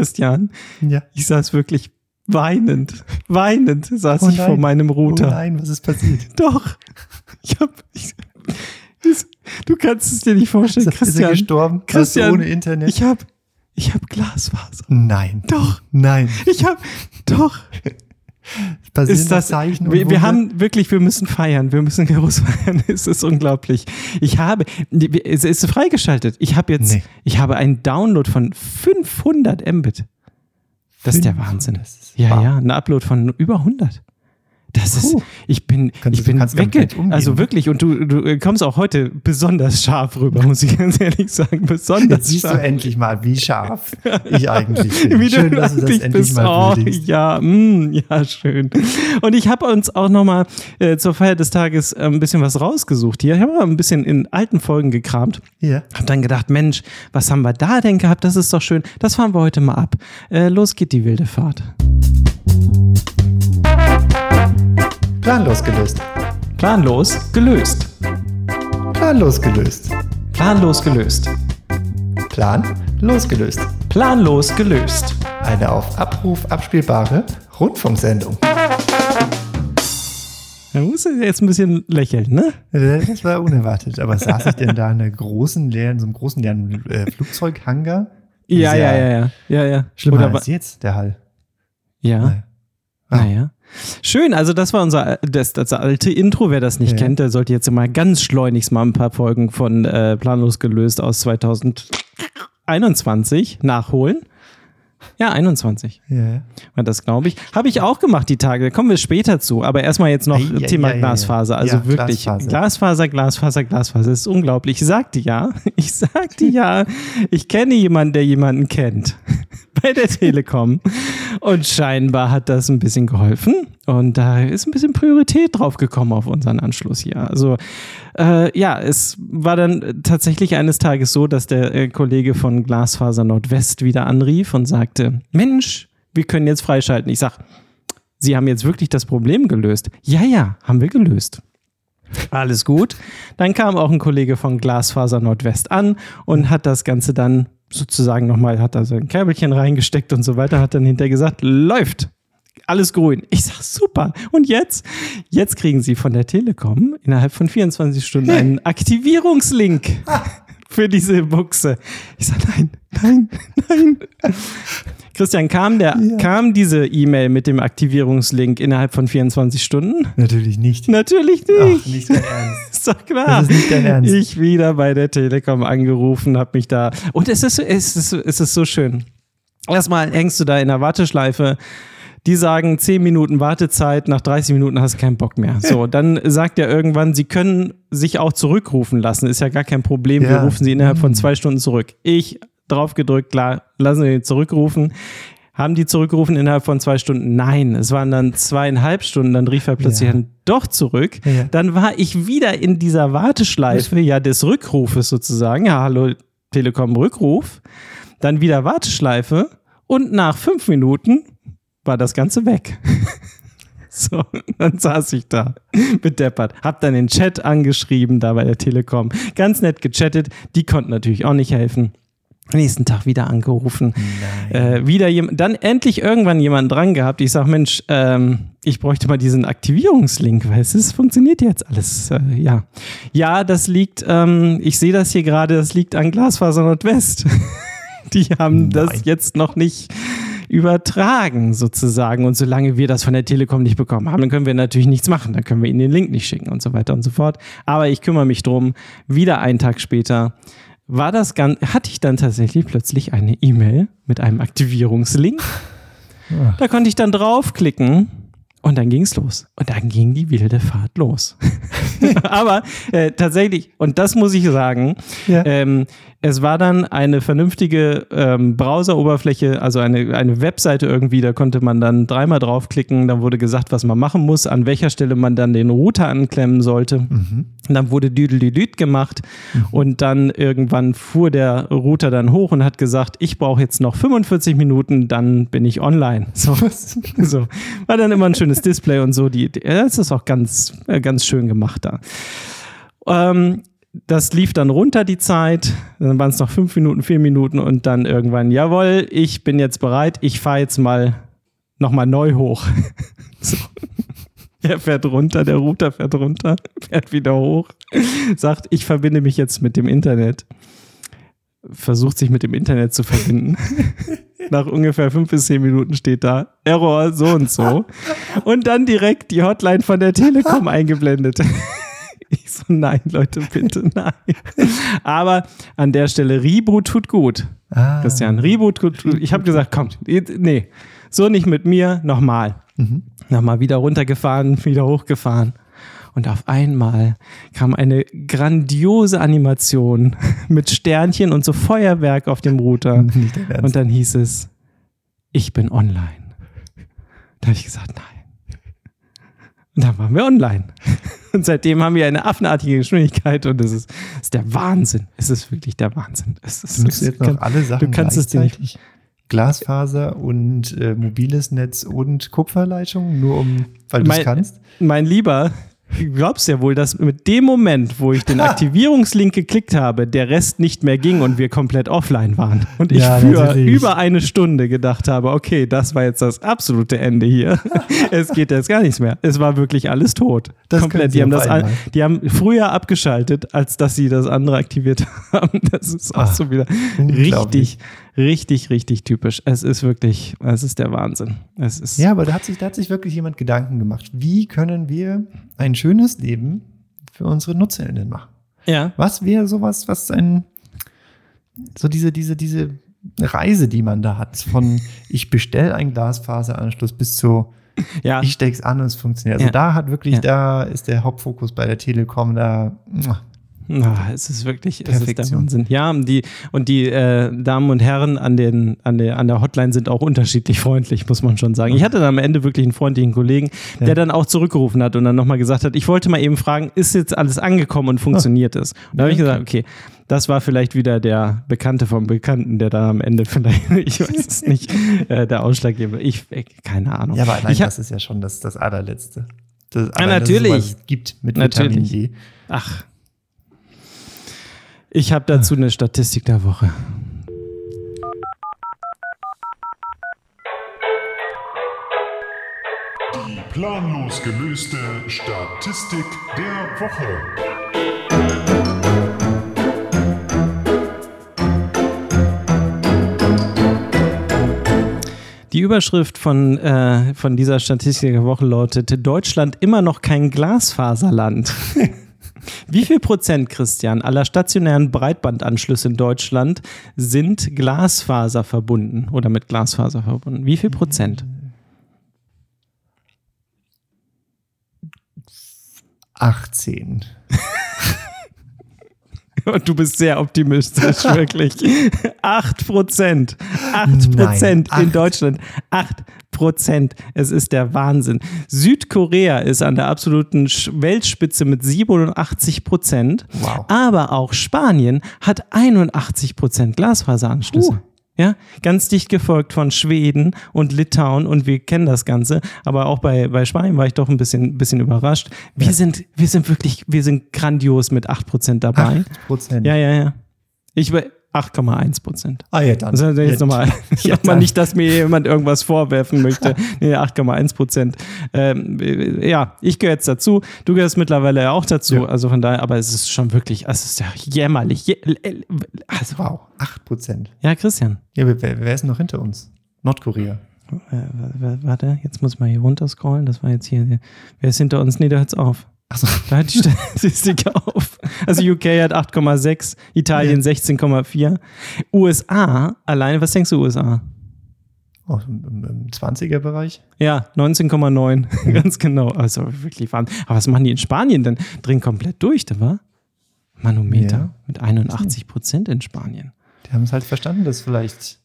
Christian, Ja. ich saß wirklich weinend, weinend saß Oh ich vor meinem Router. Oh nein, was ist passiert? Doch. Ich hab. Ich, das- du kannst es dir nicht vorstellen, Ist er, ist er Christian. gestorben? Christian, ohne Internet? Ich hab. Ich hab Glasfaser. nein. Doch. Nein. Ich hab. Doch. Ist das. Zeichen Wir, wir haben wirklich, wir müssen feiern. Wir müssen groß feiern. Es ist unglaublich. Ich habe. Es ist freigeschaltet. Ich habe jetzt. Nee. Ich habe einen Download von 500 Mbit. Das ist der Wahnsinn. Ist Ja, wahr. ja, ein Upload von über 100. Das ist, Puh. ich bin, Kannst ich du- bin wegge, also ne? wirklich, und du, du kommst auch heute besonders scharf rüber, muss ich ganz ehrlich sagen, besonders Jetzt siehst du scharf. endlich mal, wie scharf ich eigentlich bin. Wie Schön, du dass du das endlich bist. mal oh, ja, mm, ja, schön. Und ich habe uns auch nochmal äh, zur Feier des Tages äh, ein bisschen was rausgesucht hier. Ich habe mal ein bisschen in alten Folgen gekramt. Ja. Hab dann gedacht, Mensch, was haben wir da denn gehabt? Das ist doch schön. Das fahren wir heute mal ab. Äh, los geht die wilde Fahrt. Planlos gelöst. Planlos gelöst. Planlos gelöst. Planlos gelöst. Plan losgelöst. Planlos gelöst. Eine auf Abruf abspielbare Rundfunksendung. Da muss jetzt ein bisschen lächeln, ne? Das war unerwartet. Aber saß ich denn da in einer großen leeren, so einem großen leeren äh, Flugzeughangar? Ja, ja, ja, ja. Ja, ja. Schlimmer Oder als jetzt, der Hall. ja. Naja. Naja. Schön, also das war unser das, das alte Intro. Wer das nicht Ja. kennt, der sollte jetzt mal ganz schleunigst mal ein paar Folgen von äh, Planlos gelöst aus 2021 nachholen. Ja, 21 Ja. war das, glaube ich. Habe ich auch gemacht die Tage. Da kommen wir später zu. Aber erstmal jetzt noch ei, Thema ei, ei. Glasfaser. Also Ja, wirklich Glasfaser. Glasfaser, Glasfaser, Glasfaser. Das ist unglaublich. Ich sagte ja, ich sagte ja, ich kenne jemanden, der jemanden kennt bei der Telekom. Und scheinbar hat das ein bisschen geholfen. Und da ist ein bisschen Priorität drauf gekommen auf unseren Anschluss hier. Also äh, ja, es war dann tatsächlich eines Tages so, dass der äh, Kollege von Glasfaser Nordwest wieder anrief und sagte, Mensch, wir können jetzt freischalten. Ich sag, Sie haben jetzt wirklich das Problem gelöst. Ja, ja, haben wir gelöst. Alles gut. Dann kam auch ein Kollege von Glasfaser Nordwest an und hat das Ganze dann sozusagen nochmal, hat da so ein Käbelchen reingesteckt und so weiter, hat dann hinterher gesagt, läuft. Alles grün. Ich sag super. Und jetzt? Jetzt kriegen Sie von der Telekom innerhalb von 24 Stunden einen Aktivierungslink für diese Buchse. Ich sag nein, nein, nein. Christian, kam, der, Ja. kam diese E-Mail mit dem Aktivierungslink innerhalb von 24 Stunden? Natürlich nicht. Natürlich Ach, nicht. nicht dein Ernst. Ist doch klar. Das ist nicht dein Ernst. Ich wieder bei der Telekom angerufen, habe mich da. Und es ist, es, ist, es ist so schön. Erstmal hängst du da in der Warteschleife. Die sagen 10 Minuten Wartezeit, nach 30 Minuten hast du keinen Bock mehr. So, dann sagt er irgendwann, sie können sich auch zurückrufen lassen. Ist ja gar kein Problem. Wir Ja. rufen sie innerhalb von zwei Stunden zurück. Ich drauf gedrückt, klar, lassen wir ihn zurückrufen. Haben die zurückgerufen innerhalb von zwei Stunden? Nein, es waren dann zweieinhalb Stunden. Dann rief er plötzlich Ja. dann doch zurück. Ja. Dann war ich wieder in dieser Warteschleife, ja, des Rückrufes sozusagen. Ja, hallo, Telekom Rückruf. Dann wieder Warteschleife. Und nach fünf Minuten war das Ganze weg. So, dann saß ich da, bedeppert. Hab dann den Chat angeschrieben, da bei der Telekom. Ganz nett gechattet. Die konnten natürlich auch nicht helfen. Nächsten Tag wieder angerufen. Äh, wieder jemand, dann endlich irgendwann jemanden dran gehabt. Ich sag, Mensch, ähm, ich bräuchte mal diesen Aktivierungslink, weil es funktioniert jetzt alles. Äh, ja. Ja, das liegt, ähm, ich sehe das hier gerade, das liegt an Glasfaser Nordwest. Die haben das Nein. jetzt noch nicht übertragen sozusagen. Und solange wir das von der Telekom nicht bekommen haben, dann können wir natürlich nichts machen. Dann können wir ihnen den Link nicht schicken und so weiter und so fort. Aber ich kümmere mich drum. Wieder einen Tag später war das ganz, hatte ich dann tatsächlich plötzlich eine E-Mail mit einem Aktivierungslink. Da konnte ich dann draufklicken und dann ging es los. Und dann ging die wilde Fahrt los. Aber äh, tatsächlich, und das muss ich sagen, Ja. ähm, es war dann eine vernünftige ähm, Browseroberfläche, also eine, eine Webseite irgendwie, da konnte man dann dreimal draufklicken, dann wurde gesagt, was man machen muss, an welcher Stelle man dann den Router anklemmen sollte. Mhm. Und dann wurde Düdelüdüd gemacht und dann irgendwann fuhr der Router dann hoch und hat gesagt, ich brauche jetzt noch 45 Minuten, dann bin ich online. So, so. War dann immer ein schönes Display und so. Die, die, das ist auch ganz, äh, ganz schön gemacht da. Ähm, das lief dann runter die Zeit, dann waren es noch fünf Minuten, vier Minuten und dann irgendwann, jawohl, ich bin jetzt bereit, ich fahre jetzt mal nochmal neu hoch. so. Er fährt runter, der Router fährt runter, fährt wieder hoch, sagt, ich verbinde mich jetzt mit dem Internet. Versucht sich mit dem Internet zu verbinden. Nach ungefähr fünf bis zehn Minuten steht da Error so und so. Und dann direkt die Hotline von der Telekom eingeblendet. Ich so, nein, Leute, bitte nein. Aber an der Stelle, Reboot tut gut. Ah. Christian, Reboot tut gut. Ich habe gesagt, komm, nee, so nicht mit mir, nochmal. Mhm. Nochmal wieder runtergefahren, wieder hochgefahren. Und auf einmal kam eine grandiose Animation mit Sternchen und so Feuerwerk auf dem Router. Und dann hieß es, ich bin online. Da habe ich gesagt, nein. Und dann waren wir online. Und seitdem haben wir eine affenartige Geschwindigkeit und es ist, es ist der Wahnsinn. Es ist wirklich der Wahnsinn. Es ist, du noch kann- du kannst es dir nicht-? Glasfaser und äh, mobiles Netz und Kupferleitung, nur um, weil du es kannst? Mein Lieber, du glaubst ja wohl, dass mit dem Moment, wo ich den Aktivierungslink geklickt habe, der Rest nicht mehr ging und wir komplett offline waren. Und ich Ja, für über eine Stunde gedacht habe, okay, das war jetzt das absolute Ende hier. es geht jetzt gar nichts mehr. Es war wirklich alles tot. Das komplett. Die haben, das, all- die haben früher abgeschaltet, als dass sie das andere aktiviert haben. Das ist auch Ah, so wieder richtig, richtig, richtig typisch. Es ist wirklich, es ist der Wahnsinn. Es ist, Ja, aber da hat, sich, da hat sich wirklich jemand Gedanken gemacht. Wie können wir ein schönes Leben für unsere NutzerInnen machen? ja. Was wäre sowas, was ein, so diese, diese, diese Reise, die man da hat, von ich bestelle einen Glasfaseranschluss bis zu ja. ich steck's an und es funktioniert. Also Ja. da hat wirklich, Ja. da ist der Hauptfokus bei der Telekom da. Ah, es ist wirklich, es ist der. Wahnsinn. Ja, und die, und die äh, Damen und Herren an, den, an, der, an der Hotline sind auch unterschiedlich freundlich, muss man schon sagen. Ich hatte dann am Ende wirklich einen freundlichen Kollegen, der Ja. dann auch zurückgerufen hat und dann nochmal gesagt hat, ich wollte mal eben fragen, ist jetzt alles angekommen und funktioniert es? Und da habe ich gesagt, okay, das war vielleicht wieder der Bekannte vom Bekannten, der da am Ende vielleicht, ich weiß es nicht, äh, der Ausschlaggeber. Ich, äh, keine Ahnung. Ja, aber allein ich das ist ja schon das, das allerletzte. Das, Ja, es natürlich. sowas gibt mit Natürlich. Vitamin D. ach, ich habe dazu eine Statistik der Woche. Die planlos gelöste Statistik der Woche. Die Überschrift von, äh, von dieser Statistik der Woche lautete: Deutschland immer noch kein Glasfaserland. Wie viel Prozent, Christian, aller stationären Breitbandanschlüsse in Deutschland sind Glasfaser verbunden oder mit Glasfaser verbunden? Wie viel Prozent? 18. Und du bist sehr optimistisch, wirklich. 8 Prozent. 8 Prozent in acht. Deutschland. 8 Prozent. Es ist der Wahnsinn. Südkorea ist an der absoluten Weltspitze mit 87 Prozent. Wow. Aber auch Spanien hat 81 Prozent Glasfaseranschlüsse. Uh. Ja, ganz dicht gefolgt von Schweden und Litauen und wir kennen das Ganze. Aber auch bei, bei Spanien war ich doch ein bisschen, bisschen überrascht. Wir sind, wir sind wirklich, wir sind grandios mit 8 Prozent dabei. 8 Prozent. Ja, ja, ja. Ich 8,1 Prozent. Ah, ja, dann. Also jetzt ja, nochmal, Ja, dann. nicht, dass mir jemand irgendwas vorwerfen möchte. Nee, 8,1 Prozent. Ähm, äh, ja, ich gehöre jetzt dazu. Du gehörst mittlerweile ja auch dazu. Ja. Also von daher, aber es ist schon wirklich, es ist ja jämmerlich. Jä also, Wow, 8 Prozent. ja, Christian. Ja, wer, wer ist noch hinter uns? Nordkorea. Äh, warte, jetzt muss man hier runterscrollen. Das war jetzt hier. Wer ist hinter uns? Nee, da hört's auf. Achso, Da hört die Statistik auf. Also UK hat 8,6, Italien 16,4. USA, alleine, was denkst du, USA? oh, im, im 20er-Bereich. Ja, 19,9. Ganz genau. Also wirklich Wahnsinn. Aber was machen die in Spanien denn? Drehen komplett durch, da war? Manometer Ja. mit 81 Prozent in Spanien. Die haben es halt verstanden, dass vielleicht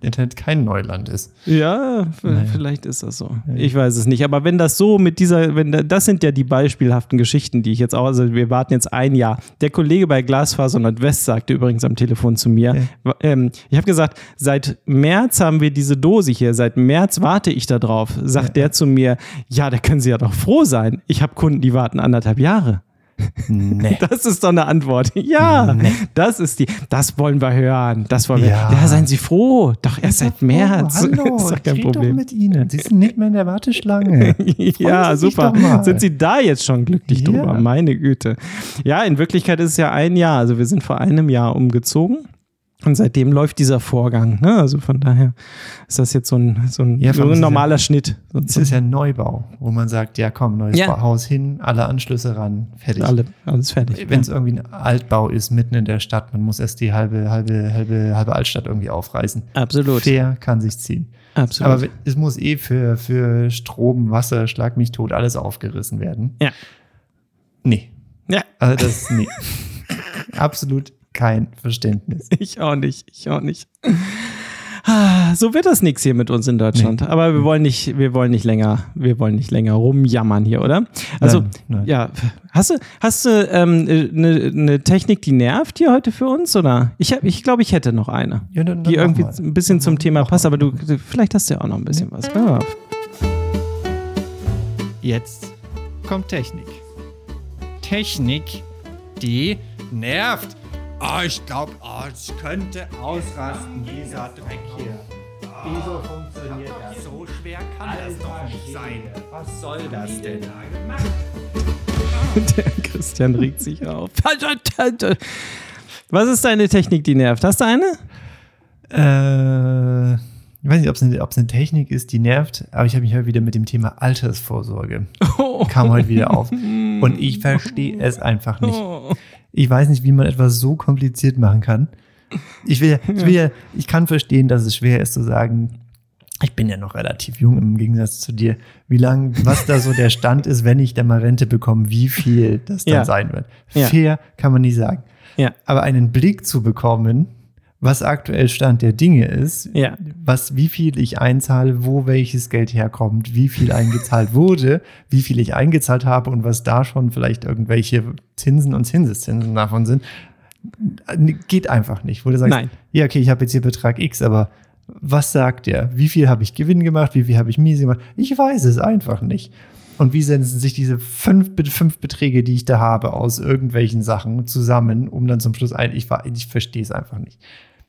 Internet kein Neuland ist. Ja, Naja. vielleicht ist das so. Ich weiß es nicht. Aber wenn das so mit dieser, wenn da, das sind ja die beispielhaften Geschichten, die ich jetzt auch, also wir warten jetzt ein Jahr. Der Kollege bei Glasfaser Nordwest sagte übrigens am Telefon zu mir, Ja. ähm, ich habe gesagt, seit März haben wir diese Dose hier, seit März warte ich da drauf. Sagt der zu mir, ja, da können Sie ja doch froh sein. Ich habe Kunden, die warten anderthalb Jahre. Nee. Das ist doch eine Antwort. Ja, Nee. das ist die. Das wollen wir hören. Das wollen wir. Ja, Ja. seien Sie froh. Doch erst seit März. Hallo, ist doch kein ich red doch Problem. mit Ihnen. Sie sind nicht mehr in der Warteschlange. ja, super. Sind Sie da jetzt schon glücklich Ja. drüber? Meine Güte. Ja, in Wirklichkeit ist es ja ein Jahr. Also wir sind vor einem Jahr umgezogen. Und seitdem läuft dieser Vorgang. Ne? Also von daher ist das jetzt so ein, so ein, Ja, so ein normaler Schnitt. Es ist ja ein Neubau, wo man sagt, ja komm, neues Ja. Haus hin, alle Anschlüsse ran, fertig. Alle, alles fertig. Wenn es irgendwie ein Altbau ist, mitten in der Stadt, man muss erst die halbe, halbe, halbe, halbe Altstadt irgendwie aufreißen. Absolut. Fair kann sich ziehen. Absolut. Aber es muss eh für, für Strom, Wasser, Schlag mich tot, alles aufgerissen werden. ja. Nee. Ja, Also das, nee. Absolut kein Verständnis. ich auch nicht. Ich auch nicht. So wird das nichts hier mit uns in Deutschland. Aber wir wollen nicht, wir wollen nicht länger, wir wollen nicht länger rumjammern hier, oder? Also, Nein, nein. ja, hast du, hast du ähm, eine ne Technik, die nervt hier heute für uns? Oder? Ich, hab- ich glaube, ich hätte noch eine, Ja, dann- dann die irgendwie mal. ein bisschen zum Thema passt, aber du, du, vielleicht hast du ja auch noch ein bisschen was. Ja. Jetzt kommt Technik. Technik, die nervt. Oh, ich glaube, oh, es könnte ausrasten, dieser Dreck hier. Wieso funktioniert das? So schwer kann das doch nicht sein. Was soll das denn? Der Christian regt sich auf. Was ist deine Technik, die nervt? Hast du eine? Äh, ich weiß nicht, ob es eine, eine Technik ist, die nervt, aber ich habe mich heute wieder mit dem Thema Altersvorsorge kam heute wieder auf. Und ich verstehe es einfach nicht. Ich weiß nicht, wie man etwas so kompliziert machen kann. Ich will, ja- ich will ja, ich kann verstehen, dass es schwer ist zu sagen, ich bin ja noch relativ jung im Gegensatz zu dir, wie lang, was da so der Stand ist, wenn ich dann mal Rente bekomme, wie viel das dann Ja. sein wird. Ja. Fair kann man nicht sagen. Ja. Aber einen Blick zu bekommen, was aktuell Stand der Dinge ist, Ja. was, wie viel ich einzahle, wo welches Geld herkommt, wie viel eingezahlt wurde, wie viel ich eingezahlt habe und was da schon vielleicht irgendwelche Zinsen und Zinseszinsen davon sind, geht einfach nicht. Wo du sagst, Nein. ja, okay, ich habe jetzt hier Betrag X, aber was sagt der? Wie viel habe ich Gewinn gemacht? Wie viel habe ich Miese gemacht? Ich weiß es einfach nicht. Und wie setzen sich diese fünf, fünf Beträge, die ich da habe, aus irgendwelchen Sachen zusammen, um dann zum Schluss ein, ich, war- ich verstehe es einfach nicht.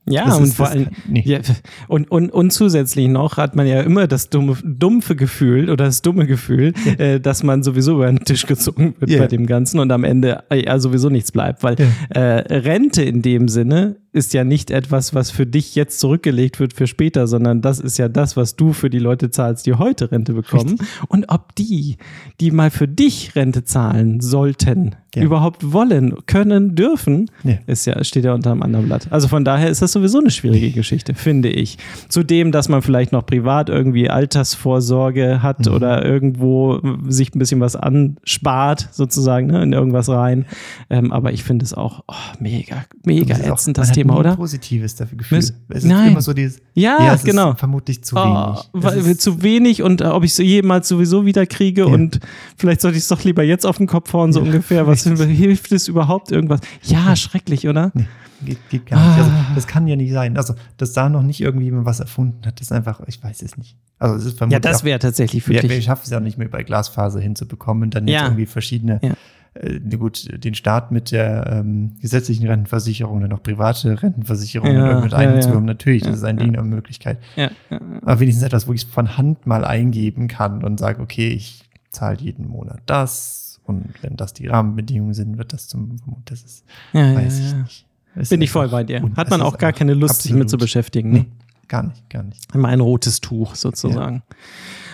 Ja, Das und ist- vor allem, nee. ja, und, und, und zusätzlich noch hat man ja immer das dumme, dumpfe Gefühl oder das dumme Gefühl, äh, dass man sowieso über den Tisch gezogen wird Ja. bei dem Ganzen und am Ende äh, ja sowieso nichts bleibt, weil äh, Rente in dem Sinne ist ja nicht etwas, was für dich jetzt zurückgelegt wird für später, sondern das ist ja das, was du für die Leute zahlst, die heute Rente bekommen. Und ob die, die mal für dich Rente zahlen sollten, Ja. überhaupt wollen, können, dürfen, Ja. ist ja, steht ja unter einem anderen Blatt. Also von daher ist das sowieso eine schwierige Geschichte, finde ich. Zudem, dass man vielleicht noch privat irgendwie Altersvorsorge hat Mhm. oder irgendwo sich ein bisschen was anspart, sozusagen, ne, in irgendwas rein. Ähm, aber ich finde es auch oh, mega, mega ätzend, man das hat Thema, oder? Positives dafür Gefühl. Miss- es ist Nein. immer so dieses, Ja, es genau. Ist vermutlich zu Oh, wenig. Ist- zu wenig und äh, ob ich es jemals sowieso wieder kriege Ja. und vielleicht sollte ich es doch lieber jetzt auf den Kopf hauen, so Ja, ungefähr. Was hilft es überhaupt irgendwas? Ja, schrecklich, oder? Nee, geht, geht gar nicht. Also, Ah. das kann ja nicht sein. Also, dass da noch nicht irgendwie jemand was erfunden hat, das ist einfach, ich weiß es nicht. Also, es ist Ja, vermutlich das auch- wäre tatsächlich für dich. wir schaffen es ja auch nicht mehr bei Glasfaser hinzubekommen und dann jetzt Ja. irgendwie verschiedene, Ja. Äh, gut, den Staat mit der ähm, gesetzlichen Rentenversicherung, dann noch private Rentenversicherung Ja, mit ja, einbezogen. ja. Natürlich, das ist ein Ding eine Möglichkeit. Ja, ja, Aber wenigstens etwas, wo ich es von Hand mal eingeben kann und sage, okay, ich zahle jeden Monat das und wenn das die Rahmenbedingungen sind, wird das zum, das ist, ja, weiß ja, ich ja. nicht. Es Bin ich voll bei dir. Hat man auch gar keine Lust, sich mit zu absolut- beschäftigen. Nee, Ne? gar nicht, gar nicht. Immer ein rotes Tuch sozusagen.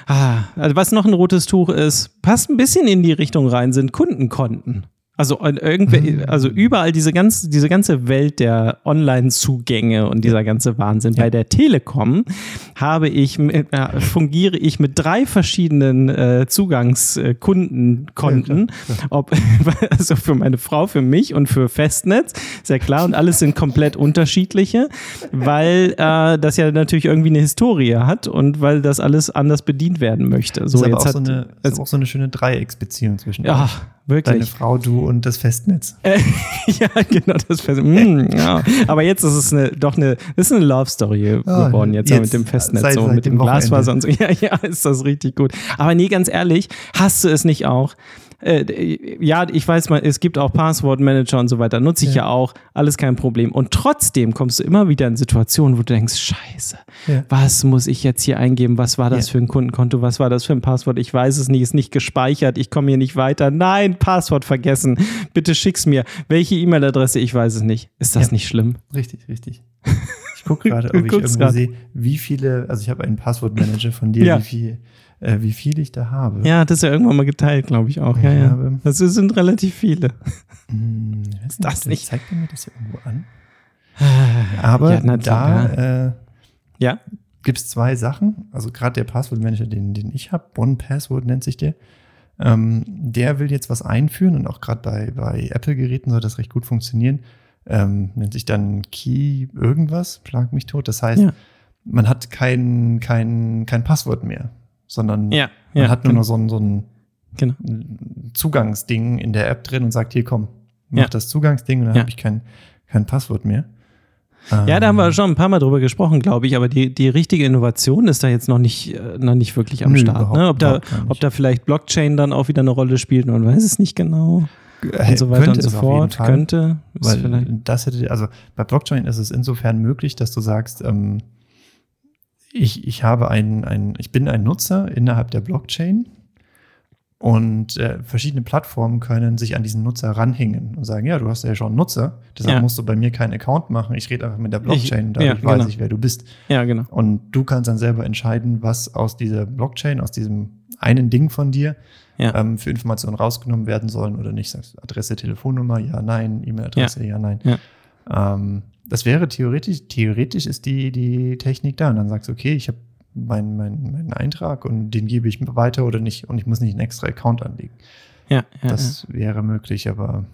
Ah, also was noch ein rotes Tuch ist, passt ein bisschen in die Richtung rein, sind Kundenkonten. Also, äh, irgendwel, Mhm. also überall diese, ganz, diese ganze Welt der Online-Zugänge und dieser ganze Wahnsinn. Bei der Telekom habe ich, äh, fungiere ich mit drei verschiedenen äh, Zugangskundenkonten. Ob, also für meine Frau, für mich und für Festnetz. Sehr klar. Und alles sind komplett unterschiedliche, weil äh, das ja natürlich irgendwie eine Historie hat und weil das alles anders bedient werden möchte. So ist aber jetzt auch, hat, so eine, ist also- auch so eine schöne Dreiecksbeziehung zwischen ja, euch. Wirklich. Deine Frau, du und das Festnetz. Äh, ja, genau, das Fest. Mm, ja. Aber jetzt ist es eine, doch eine, ist eine Love Story Ah, geworden, jetzt, jetzt, mit dem Festnetz, seit- so seit mit dem dem Glasfaser und so. Ja, ja, ist das richtig gut. Aber nee, ganz ehrlich, hast du es nicht auch? Äh, ja, ich weiß mal, es gibt auch Passwortmanager und so weiter, nutze ich ja. ja. auch, alles kein Problem. Und trotzdem kommst du immer wieder in Situationen, wo du denkst, scheiße, ja. was muss ich jetzt hier eingeben? Was war das ja. für ein Kundenkonto? Was war das für ein Passwort? Ich weiß es nicht, ist nicht gespeichert, ich komme hier nicht weiter. Nein, Passwort vergessen. Bitte schick's mir. Welche E-Mail-Adresse? Ich weiß es nicht. Ist das nicht schlimm? Richtig, richtig. Ich gucke gerade, ob ich irgendwo sehe, wie viele, also ich habe einen Passwortmanager von dir, wie viel äh, wie viel ich da habe. Ja, das ist ja irgendwann mal geteilt, glaube ich auch. Ja, ich ja. Das sind relativ viele. Hm, ist das nicht? Zeigt er mir das ja irgendwo an? Aber ja, da äh, ja. gibt es zwei Sachen. Also gerade der Passwortmanager, den, den ich habe, One Password nennt sich der. Ähm, der will jetzt was einführen und auch gerade bei, bei Apple-Geräten soll das recht gut funktionieren. Ähm, nennt sich dann Key irgendwas, schlag mich tot. Das heißt, ja. man hat kein, kein, kein Passwort mehr sondern ja, man ja, hat nur genau. noch so ein, so ein genau. Zugangsding in der App drin und sagt, hier komm, mach ja. das Zugangsding und dann habe ich kein, kein Passwort mehr. Ja, da haben wir ähm, schon ein paar Mal drüber gesprochen, glaube ich, aber die, die richtige Innovation ist da jetzt noch nicht, äh, noch nicht wirklich am Nö, Start. Ne? Ob, da, ob da vielleicht Blockchain dann auch wieder eine Rolle spielt, man weiß es nicht genau. Äh, und so weiter und so fort. Könnte. Weil das hätte, also bei Blockchain ist es insofern möglich, dass du sagst, ähm, ich, ich habe ein, ein, ich bin ein Nutzer innerhalb der Blockchain und äh, verschiedene Plattformen können sich an diesen Nutzer ranhängen und sagen, ja, du hast ja schon einen Nutzer, deshalb ja. musst du bei mir keinen Account machen. Ich rede einfach mit der Blockchain, ich, dadurch ja, weiß genau. ich, wer du bist. Ja, genau. Und du kannst dann selber entscheiden, was aus dieser Blockchain, aus diesem einen Ding von dir ja. ähm, für Informationen rausgenommen werden sollen oder nicht. Sagst Adresse, Telefonnummer, ja, nein, E-Mail-Adresse, ja. ja, nein. Ähm, das wäre theoretisch, theoretisch ist die, die Technik da. Und dann sagst du, okay, ich habe meinen mein, mein Eintrag und den gebe ich weiter oder nicht. Und ich muss nicht einen extra Account anlegen. Ja, ja das ja. wäre möglich, aber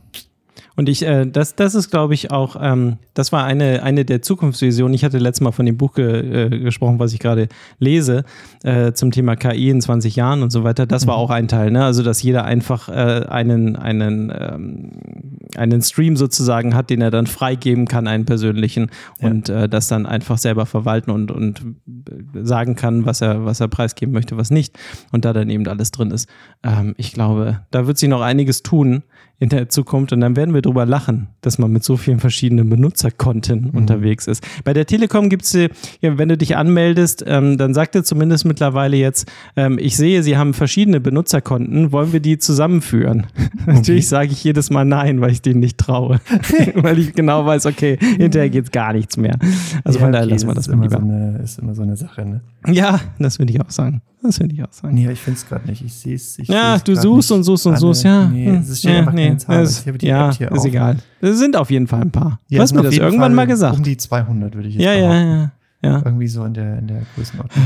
und ich, äh, das, das ist, glaube ich, auch, ähm, das war eine, eine der Zukunftsvisionen. Ich hatte letztes Mal von dem Buch ge, äh, gesprochen, was ich gerade lese, äh, zum Thema KI in 20 Jahren und so weiter. Das mhm. war auch ein Teil, ne? Also, dass jeder einfach äh, einen, einen, ähm, einen Stream sozusagen hat, den er dann freigeben kann, einen persönlichen, ja. und äh, das dann einfach selber verwalten und, und sagen kann, was er, was er preisgeben möchte, was nicht. Und da dann eben alles drin ist. Ähm, ich glaube, da wird sich noch einiges tun in der Zukunft und dann werden wir drüber lachen, dass man mit so vielen verschiedenen Benutzerkonten mhm. unterwegs ist. Bei der Telekom gibt es, ja, wenn du dich anmeldest, ähm, dann sagt er zumindest mittlerweile jetzt, ähm, ich sehe, sie haben verschiedene Benutzerkonten, wollen wir die zusammenführen? Okay. Natürlich sage ich jedes Mal nein, weil ich denen nicht traue. weil ich genau weiß, okay, hinterher geht es gar nichts mehr. Also ja, von daher okay, lassen wir das, das mal lieber. So eine, ist immer so eine Sache, ne? Ja, das würde ich auch sagen. Das würde ich auch sagen. Nee, ich finde es gerade nicht. Ich sehe es. Ja, du suchst und suchst und suchst, ja. Nee, es ist ja, einfach nee, keine Zahl. Es, ja, ist auf. egal. Es sind auf jeden Fall ein paar. Ja, du hast mir das irgendwann Fall mal gesagt. Um die 200 würde ich jetzt ja, ja, ja, ja. Irgendwie so in der, in der Größenordnung.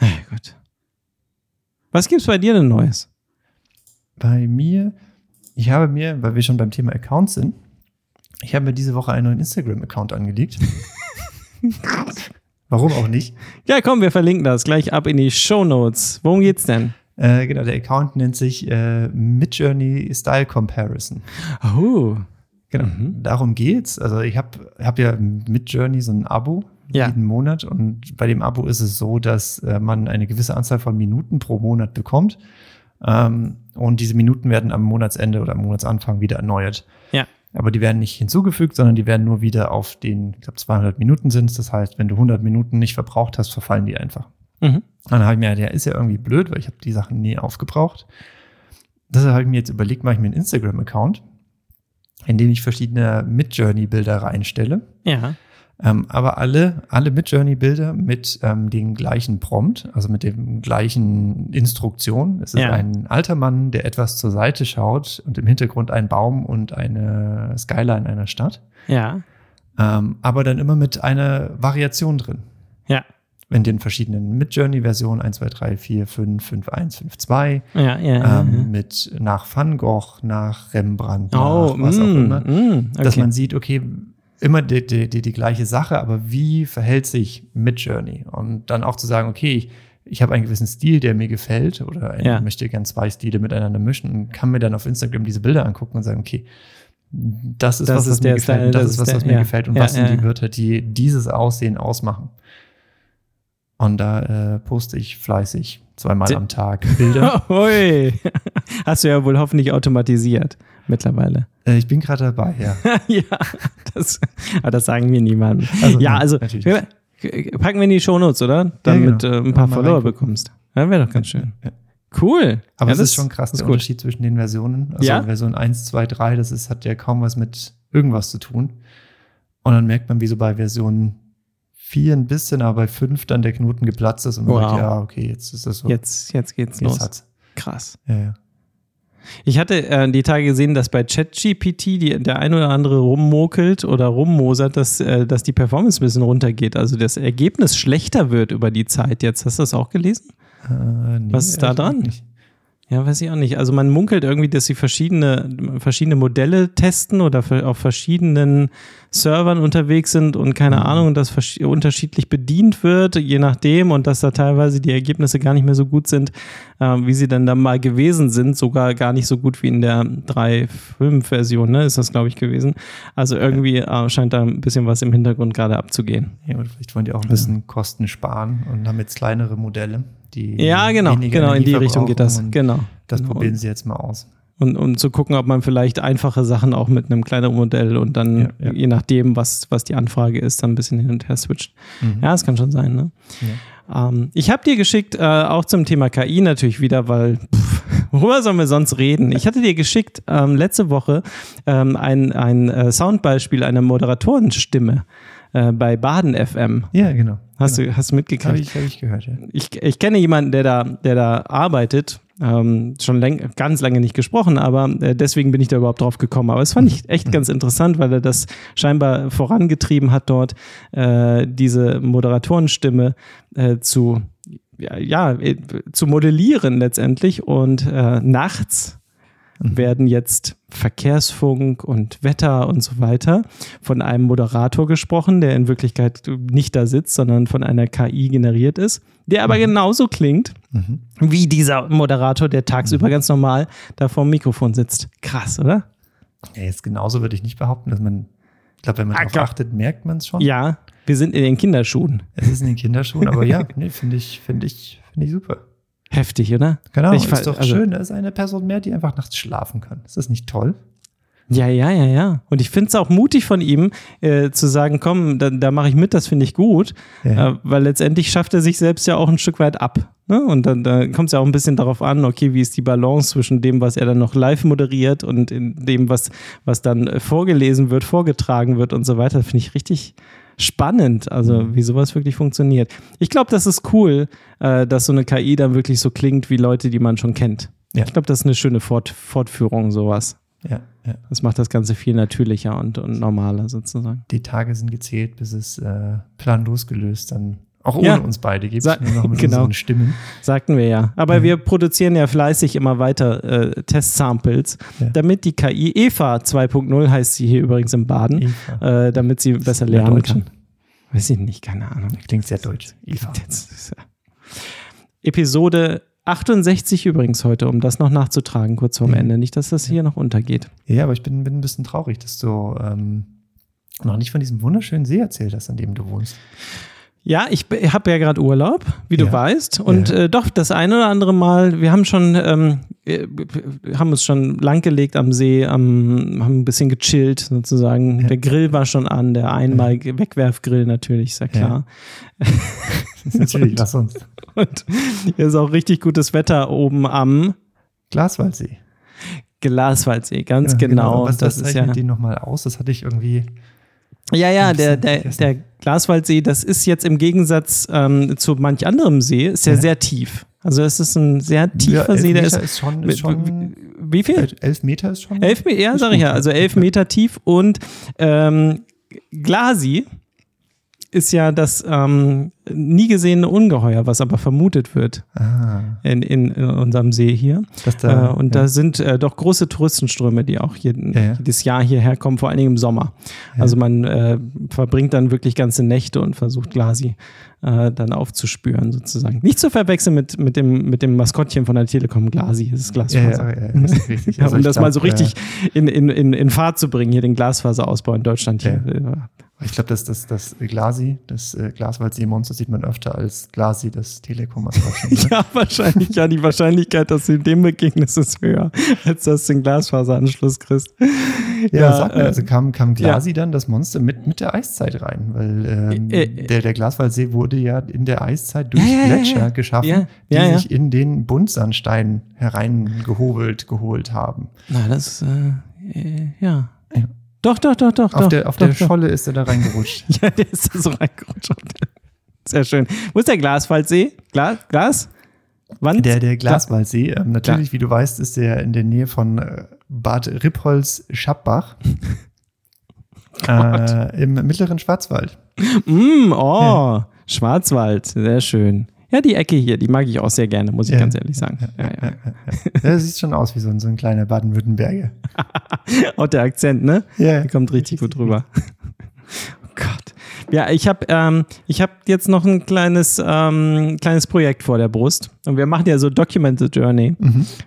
Ja, gut. Was gibt's bei dir denn Neues? Bei mir, ich habe mir, weil wir schon beim Thema Accounts sind, ich habe mir diese Woche einen neuen Instagram-Account angelegt. Warum auch nicht? Ja, komm, wir verlinken das gleich ab in die Show Notes. Worum geht's denn? Äh, genau, der Account nennt sich äh, Midjourney Style Comparison. Oh. Genau, mhm. darum geht's. Also ich habe hab ja Midjourney so ein Abo ja. jeden Monat und bei dem Abo ist es so, dass äh, man eine gewisse Anzahl von Minuten pro Monat bekommt. Ähm, und diese Minuten werden am Monatsende oder am Monatsanfang wieder erneuert. Ja aber die werden nicht hinzugefügt, sondern die werden nur wieder auf den, ich glaube 200 Minuten sind Das heißt, wenn du 100 Minuten nicht verbraucht hast, verfallen die einfach. Mhm. Dann habe ich mir, der ist ja irgendwie blöd, weil ich habe die Sachen nie aufgebraucht. Deshalb habe ich mir jetzt überlegt, mache ich mir einen Instagram-Account, in dem ich verschiedene Mid-Journey-Bilder reinstelle. Ja. Ähm, aber alle, alle Mid-Journey-Bilder mit ähm, dem gleichen Prompt, also mit dem gleichen Instruktion. Es ist ja. ein alter Mann, der etwas zur Seite schaut und im Hintergrund ein Baum und eine Skyline einer Stadt. Ja. Ähm, aber dann immer mit einer Variation drin. Ja. In den verschiedenen Mid-Journey-Versionen 1, 2, 3, 4, 5, 5, 1, 5, 2. Ja, ja, ähm, ja, Mit nach Van Gogh, nach Rembrandt, oh, nach was mm, auch immer. Mm, okay. Dass man sieht, okay, immer die, die, die, die gleiche Sache, aber wie verhält sich mit Journey? Und dann auch zu sagen, okay, ich, ich habe einen gewissen Stil, der mir gefällt, oder ja. ich möchte gern zwei Stile miteinander mischen und kann mir dann auf Instagram diese Bilder angucken und sagen, okay, das ist, das was ist mir gefällt, Style, das, das, ist was, was der, mir ja. gefällt und ja, was sind die Wörter, die dieses Aussehen ausmachen. Und da äh, poste ich fleißig zweimal am Tag Bilder. Ui. Hast du ja wohl hoffentlich automatisiert mittlerweile. Äh, ich bin gerade dabei, ja. ja, das, aber das sagen wir niemandem. Also, ja, also natürlich packen wir in die Shownotes, oder? Damit genau. du äh, ein paar Follower bekommst. Ja, wäre doch ganz schön. Ja. Cool. Aber ja, es das ist schon krass, der. Unterschied zwischen den Versionen. Also Ja? Version 1, 2, 3, das ist, hat ja kaum was mit irgendwas zu tun. Und dann merkt man, wie so bei Version 4 ein bisschen, aber bei 5 dann der Knoten geplatzt ist und man Wow. sagt, ja, okay, jetzt ist das so. Jetzt, jetzt geht's Jetzt los. hat's. Krass. Ja, ja. Ich hatte äh, die Tage gesehen, dass bei ChatGPT der ein oder andere rummokelt oder rummosert, dass, äh, dass die Performance ein bisschen runtergeht. Also das Ergebnis schlechter wird über die Zeit jetzt. Hast du das auch gelesen? Äh, nee, Was ist da dran? nicht. Ja, weiß ich auch nicht. Also man munkelt irgendwie, dass sie verschiedene, verschiedene Modelle testen oder auf verschiedenen Servern unterwegs sind und keine Ahnung, dass unterschiedlich bedient wird, je nachdem, und dass da teilweise die Ergebnisse gar nicht mehr so gut sind, äh, wie sie dann da mal gewesen sind, sogar gar nicht so gut wie in der 3.5-Version, ne, ist das, glaube ich, gewesen. Also irgendwie äh, scheint da ein bisschen was im Hintergrund gerade abzugehen. Ja, oder vielleicht wollen die auch ein bisschen Kosten sparen und haben jetzt kleinere Modelle, die Ja, genau, genau, in die Richtung geht das. Genau. Das Genau. probieren sie jetzt mal aus. Und um zu gucken, ob man vielleicht einfache Sachen auch mit einem kleineren Modell und dann, Ja, ja. je nachdem, was, was die Anfrage ist, dann ein bisschen hin und her switcht. Mhm. Ja, das kann schon sein, ne? Ähm, ich habe dir geschickt, äh, auch zum Thema KI natürlich wieder, weil pff, worüber sollen wir sonst reden? Ich hatte dir geschickt ähm, letzte Woche ähm, ein, ein äh, Soundbeispiel einer Moderatorenstimme äh, bei Baden FM. Ja, genau. Hast, genau. du, hast du mitgekriegt? Habe ich, hab ich gehört, ja. ich, ich kenne jemanden, der da, der da arbeitet. Ähm, schon läng, ganz lange nicht gesprochen, aber äh, deswegen bin ich da überhaupt drauf gekommen. Aber es fand ich echt ganz interessant, weil er das scheinbar vorangetrieben hat, dort äh, diese Moderatorenstimme äh, zu, ja, ja, äh, zu modellieren letztendlich. Und nachts werden jetzt Verkehrsfunk und Wetter und so weiter von einem Moderator gesprochen, der in Wirklichkeit nicht da sitzt, sondern von einer KI generiert ist, der aber genauso klingt wie dieser Moderator, der tagsüber ganz normal da vor dem Mikrofon sitzt. Krass, oder? ja. Jetzt genauso würde ich nicht behaupten, dass man, ich glaube, wenn man darauf achtet, merkt man es schon. Ja, wir sind in den Kinderschuhen. Es ist in den Kinderschuhen, aber ja, nee, finde ich, finde ich, finde ich super. Heftig, oder? Genau, Ich ist doch also- schön, da ist eine Person mehr, die einfach nachts schlafen kann. Ist das nicht toll? Ja, ja, ja, ja. Und ich finde es auch mutig von ihm, äh, zu sagen, komm, da, da mache ich mit, das finde ich gut. Ja. Äh, weil letztendlich schafft er sich selbst ja auch ein Stück weit ab. Ne? Und dann da kommt es ja auch ein bisschen darauf an, okay, wie ist die Balance zwischen dem, was er dann noch live moderiert und in dem, was, was dann äh, vorgelesen wird, vorgetragen wird und so weiter. Finde ich richtig spannend, also Mhm. wie sowas wirklich funktioniert. Ich glaube, das ist cool, äh, dass so eine KI dann wirklich so klingt wie Leute, die man schon kennt. Ja. Ich glaube, das ist eine schöne Fort Fortführung, sowas. Ja, ja. Das macht das Ganze viel natürlicher und, und normaler sozusagen. Die Tage sind gezählt, bis es äh, planlos gelöst dann auch ohne Ja. uns beide gibt. Nur noch mit genau. unseren Stimmen. Sagten wir ja. Aber wir produzieren ja fleißig immer weiter äh, Testsamples, Ja. damit die KI EVA 2.0 heißt sie hier übrigens im Baden, äh, damit sie besser lernen kann. Weiß ich nicht, keine Ahnung. Klingt sehr deutsch. Eva. Ja. Episode 68 übrigens heute, um das noch nachzutragen, kurz vorm. Ende. Nicht, dass das hier noch untergeht. Ja, aber ich bin, bin ein bisschen traurig, dass du ähm, noch nicht von diesem wunderschönen See erzählt hast, an dem du wohnst. Ja, ich habe ja gerade Urlaub, wie du Ja. weißt. Und Ja. äh, doch, das eine oder andere Mal, wir haben schon, ähm, äh, haben uns schon langgelegt am See, am, haben ein bisschen gechillt sozusagen. Ja. Der Grill war schon an, der einmal Wegwerfgrill natürlich, ist ja klar. Das ist natürlich was sonst. Und hier ist auch richtig gutes Wetter oben am Glaswaldsee. Glaswaldsee, ganz Ja, genau. Was, das das ist zeichnet ja. den nochmal aus? Das hatte ich irgendwie. Ja, ja, der, der, der Glaswaldsee, das ist jetzt im Gegensatz ähm, zu manch anderem See, ist ja, Ja. sehr tief. Also es ist ein sehr tiefer elf See, der Meter ist. ist schon, ist schon Wie viel? elf Meter ist schon. Elf ja, sag ich ja. ja. Also elf Meter tief und ähm, Glasi ist ja das ähm, nie gesehene Ungeheuer, was aber vermutet wird Ah, in, in, in unserem See hier. da, äh, und ja. da sind äh, doch große Touristenströme, die auch jeden, Ja, ja. jedes Jahr hierher kommen, vor allen Dingen im Sommer. Also man äh, verbringt dann wirklich ganze Nächte und versucht Glasi äh, dann aufzuspüren sozusagen. Nicht zu verwechseln mit, mit, dem, mit dem Maskottchen von der Telekom Glasi, das ist Glasfaser. ja, ja, ja, das ist richtig. Also um ich das glaub, mal so richtig in, in, in, in Fahrt zu bringen, hier den Glasfaserausbau in Deutschland hier äh, Ich glaube, das, das, das Glasi, das äh, Glaswaldsee-Monster sieht man öfter als Glasi, das Telekom-Maskottchen. Ne? Ja, wahrscheinlich. Ja, die Wahrscheinlichkeit, dass du dem begegnest, ist höher, als dass du den Glasfaseranschluss kriegst. Ja, Ja, sag mir, äh, also kam, kam Glasi dann, das Monster, mit, mit der Eiszeit rein, weil ähm, Äh, äh, der, der Glaswaldsee wurde ja in der Eiszeit durch Ja, ja, ja, Gletscher ja. geschaffen, Ja, die ja, ja. sich in den Buntsandstein hereingehobelt, geholt haben. Na, das, äh, äh, ja. Ja. Doch, doch, doch, doch. Auf doch, der, auf doch, der doch. Scholle ist er da reingerutscht. Ja, der ist da so reingerutscht. Sehr schön. Wo ist der Glaswaldsee? Glas? Glas? Wand? Der, der Glaswaldsee, ähm, natürlich, wie du weißt, ist der in der Nähe von äh, Bad Rippholz-Schappbach äh, im mittleren Schwarzwald. Mm, oh, Schwarzwald. Sehr schön. Ja, die Ecke hier, die mag ich auch sehr gerne, muss ich Ja. ganz ehrlich sagen. Ja, ja. Der sieht schon aus wie so ein, so ein kleiner Baden-Württemberger. Auch der Akzent, ne? Ja. Der kommt richtig gut rüber. Oh Gott. Ja, ich habe ähm, ich hab jetzt noch ein kleines, ähm, kleines Projekt vor der Brust. Und wir machen ja so Documented Journey,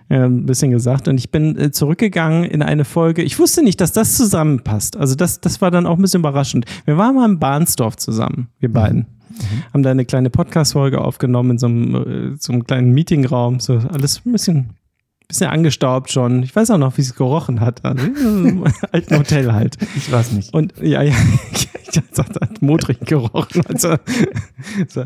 äh, ein bisschen gesagt. Und ich bin äh, zurückgegangen in eine Folge. Ich wusste nicht, dass das zusammenpasst. Also das, das war dann auch ein bisschen überraschend. Wir waren mal in Bahnsdorf zusammen, wir beiden. Haben da eine kleine Podcast-Folge aufgenommen in so einem, äh, so einem kleinen Meetingraum. So alles ein bisschen, bisschen angestaubt schon. Ich weiß auch noch, wie es gerochen hat. Also, alten Hotel halt. Ich weiß nicht. Und ja, ja, das hat modrig gerochen. Also, so.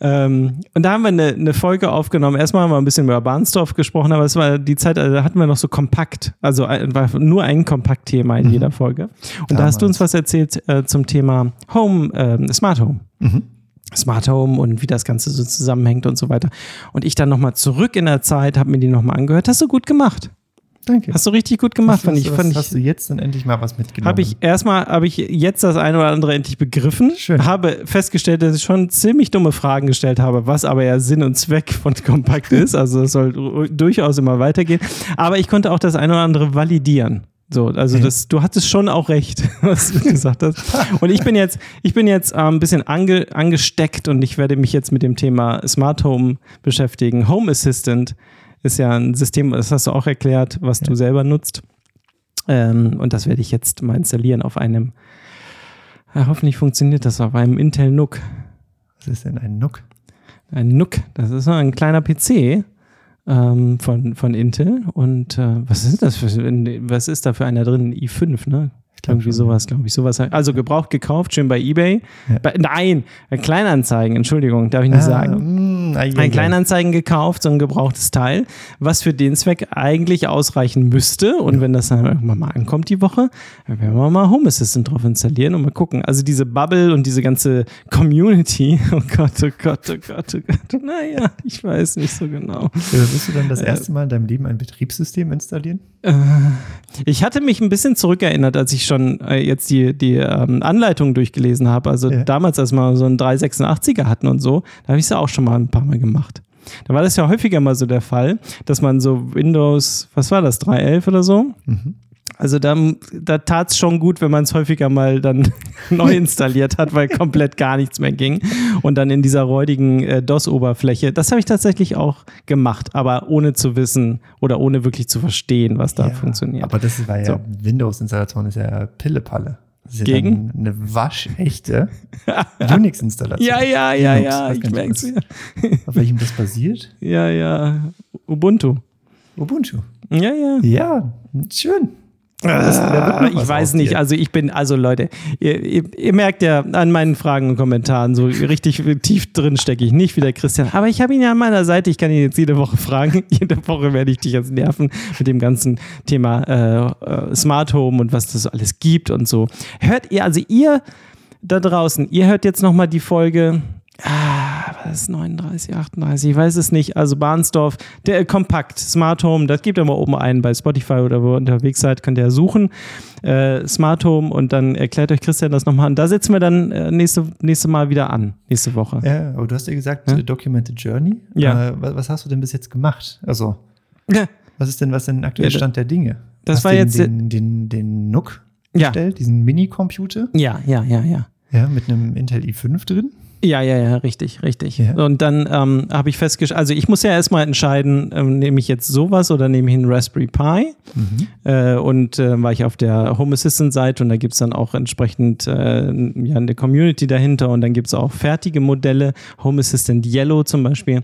ähm, und da haben wir eine, eine Folge aufgenommen. Erstmal haben wir ein bisschen über Bahnsdorf gesprochen, aber es war die Zeit, also da hatten wir noch so kompakt, also war nur ein Kompaktthema in jeder Folge. Und da hast du uns was erzählt äh, zum Thema Home, äh, Smart Home. Smart Home und wie das Ganze so zusammenhängt und so weiter. Und ich dann nochmal zurück in der Zeit, habe mir die nochmal angehört. Hast du gut gemacht. Danke. Hast du richtig gut gemacht, was, fand ich. was, Fand ich hast du jetzt dann endlich mal was mitgenommen? habe ich erstmal habe ich jetzt das eine oder andere endlich begriffen. Schön. Habe festgestellt, dass ich schon ziemlich dumme Fragen gestellt habe, was aber ja Sinn und Zweck von Kompakt ist. Also es soll durchaus immer weitergehen. Aber ich konnte auch das eine oder andere validieren. So, also das, du hattest schon auch recht, was du gesagt hast. Und ich bin jetzt, ich bin jetzt ähm, ein bisschen ange, angesteckt und ich werde mich jetzt mit dem Thema Smart Home beschäftigen. Home Assistant ist ja ein System, das hast du auch erklärt, was du selber nutzt. Ähm, und das werde ich jetzt mal installieren auf einem, ja, hoffentlich funktioniert das auf einem Intel NUC. Was ist denn ein Nook? Ein NUC, das ist so ein kleiner PC ähm, von, von Intel. Und äh, was ist das für, was ist da für einer drin? Ein i5, ne? Irgendwie sowas, glaube ich. Sowas. Also gebraucht gekauft, schön bei Ebay. Ja. Bei, nein, Kleinanzeigen, Entschuldigung, darf ich nicht sagen. Mm, ai, ai, ai. ein Kleinanzeigen gekauft, so ein gebrauchtes Teil, was für den Zweck eigentlich ausreichen müsste. Und wenn das dann irgendwann mal ankommt die Woche, dann werden wir mal Home Assistant drauf installieren und mal gucken. Also diese Bubble und diese ganze Community, oh Gott, oh Gott, oh Gott, oh Gott, naja, ich weiß nicht so genau. Ja, Wirst du dann Äh, das erste Mal in deinem Leben ein Betriebssystem installieren? Ich hatte mich ein bisschen zurückerinnert, als ich schon äh, jetzt die, die ähm, Anleitung durchgelesen habe. Also Ja. damals, als wir so einen 386er hatten und so, da habe ich es ja auch schon mal ein paar Mal gemacht. Da war das ja häufiger mal so der Fall, dass man so Windows, was war das, 3.11 oder so? Also da, da tat es schon gut, wenn man es häufiger mal dann neu installiert hat, weil komplett gar nichts mehr ging. Und dann in dieser räudigen äh, DOS-Oberfläche. Das habe ich tatsächlich auch gemacht, aber ohne zu wissen oder ohne wirklich zu verstehen, was da funktioniert. Aber das war ja, So. Windows-Installation ist ja Pillepalle. Das ist ja Gegen? dann eine waschechte Unix-Installation. ja, ja, ja, Linux, ja, ich merke es ja. Auf welchem das basiert? Ja, ja. Ubuntu. Ubuntu. Ja, ja. Ja, schön. Ah, ich weiß nicht, also ich bin, also Leute, ihr, ihr, ihr merkt ja an meinen Fragen und Kommentaren, so richtig tief drin stecke ich nicht wie der Christian. Aber ich habe ihn ja an meiner Seite, ich kann ihn jetzt jede Woche fragen. Jede Woche werde ich dich jetzt nerven mit dem ganzen Thema äh, äh, Smart Home und was das so alles gibt und so. Hört ihr, also ihr da draußen, ihr hört jetzt nochmal die Folge. Ah, was ist 39, 38, ich weiß es nicht. Also Bahnsdorf, der äh, Kompakt, Smart Home, das gibt ihr mal oben ein bei Spotify oder wo ihr unterwegs seid, könnt ihr ja suchen. Äh, Smart Home und dann erklärt euch Christian das nochmal. Und da setzen wir dann äh, nächste, nächste Mal wieder an, nächste Woche. Ja, aber du hast ja gesagt, äh, Documented Journey. Ja. Äh, was, was hast du denn bis jetzt gemacht? Also, Ja. was ist denn, was ist denn aktuell Ja, Stand der Dinge? das hast war den, jetzt- Den, den, den NUC Ja. bestellt, diesen Mini-Computer. Ja, ja, ja, ja. Ja, mit einem Intel i5 drin. Ja, ja, ja, richtig, richtig. Ja. Und dann ähm, habe ich festgestellt, also ich muss ja erstmal entscheiden, ähm, nehme ich jetzt sowas oder nehme ich einen Raspberry Pi? Äh, und äh, war ich auf der Home Assistant Seite und da gibt es dann auch entsprechend äh, ja, eine Community dahinter und dann gibt es auch fertige Modelle, Home Assistant Yellow zum Beispiel,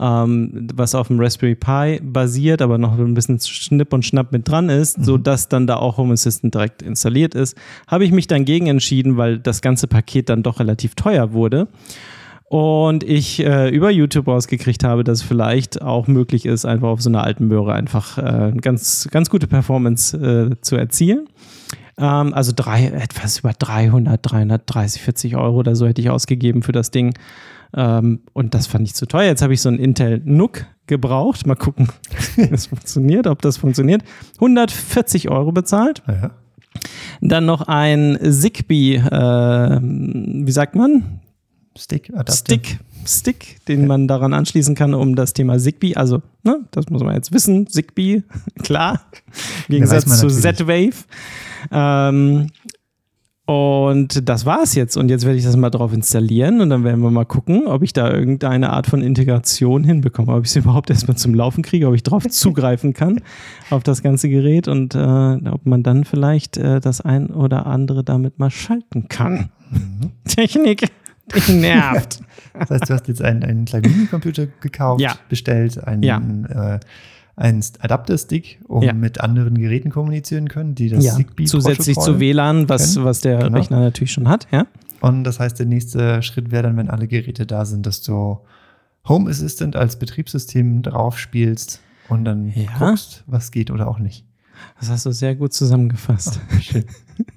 ähm, was auf dem Raspberry Pi basiert, aber noch ein bisschen Schnipp und Schnapp mit dran ist, sodass dann da auch Home Assistant direkt installiert ist. Habe ich mich dann gegen entschieden, weil das ganze Paket dann doch relativ teuer wurde. Und ich äh, über YouTube rausgekriegt habe, dass es vielleicht auch möglich ist, einfach auf so einer alten Möhre einfach äh, ganz, ganz gute Performance äh, zu erzielen. Ähm, also drei, etwas über 300, 330, 40 Euro oder so hätte ich ausgegeben für das Ding. Ähm, und das fand ich zu teuer. Jetzt habe ich so einen Intel NUC gebraucht. Mal gucken, wie das funktioniert, ob das funktioniert. 140 Euro bezahlt. Ja. Dann noch ein Zigbee, äh, wie sagt man? Stick, Adapter. Stick, Stick, den man daran anschließen kann, um das Thema Zigbee, also, ne, das muss man jetzt wissen, Zigbee, klar, im Gegensatz zu. Z-Wave. Ähm, und das war's jetzt. Und jetzt werde ich das mal drauf installieren und dann werden wir mal gucken, ob ich da irgendeine Art von Integration hinbekomme, ob ich es überhaupt erstmal zum Laufen kriege, ob ich drauf zugreifen kann auf das ganze Gerät und äh, ob man dann vielleicht äh, das ein oder andere damit mal schalten kann. Mhm. Technik, die nervt. Das heißt, du hast jetzt einen, einen kleinen Minicomputer gekauft, Ja. bestellt, einen, Ja. äh, einen Adapter-Stick, um Ja. mit anderen Geräten kommunizieren können, die das ja, Zigbee zusätzlich zu WLAN, was, können. was der Genau. Rechner natürlich schon hat, ja. Und das heißt, der nächste Schritt wäre dann, wenn alle Geräte da sind, dass du Home Assistant als Betriebssystem drauf spielst und dann Ja. guckst, was geht oder auch nicht. Das hast du sehr gut zusammengefasst. Schön.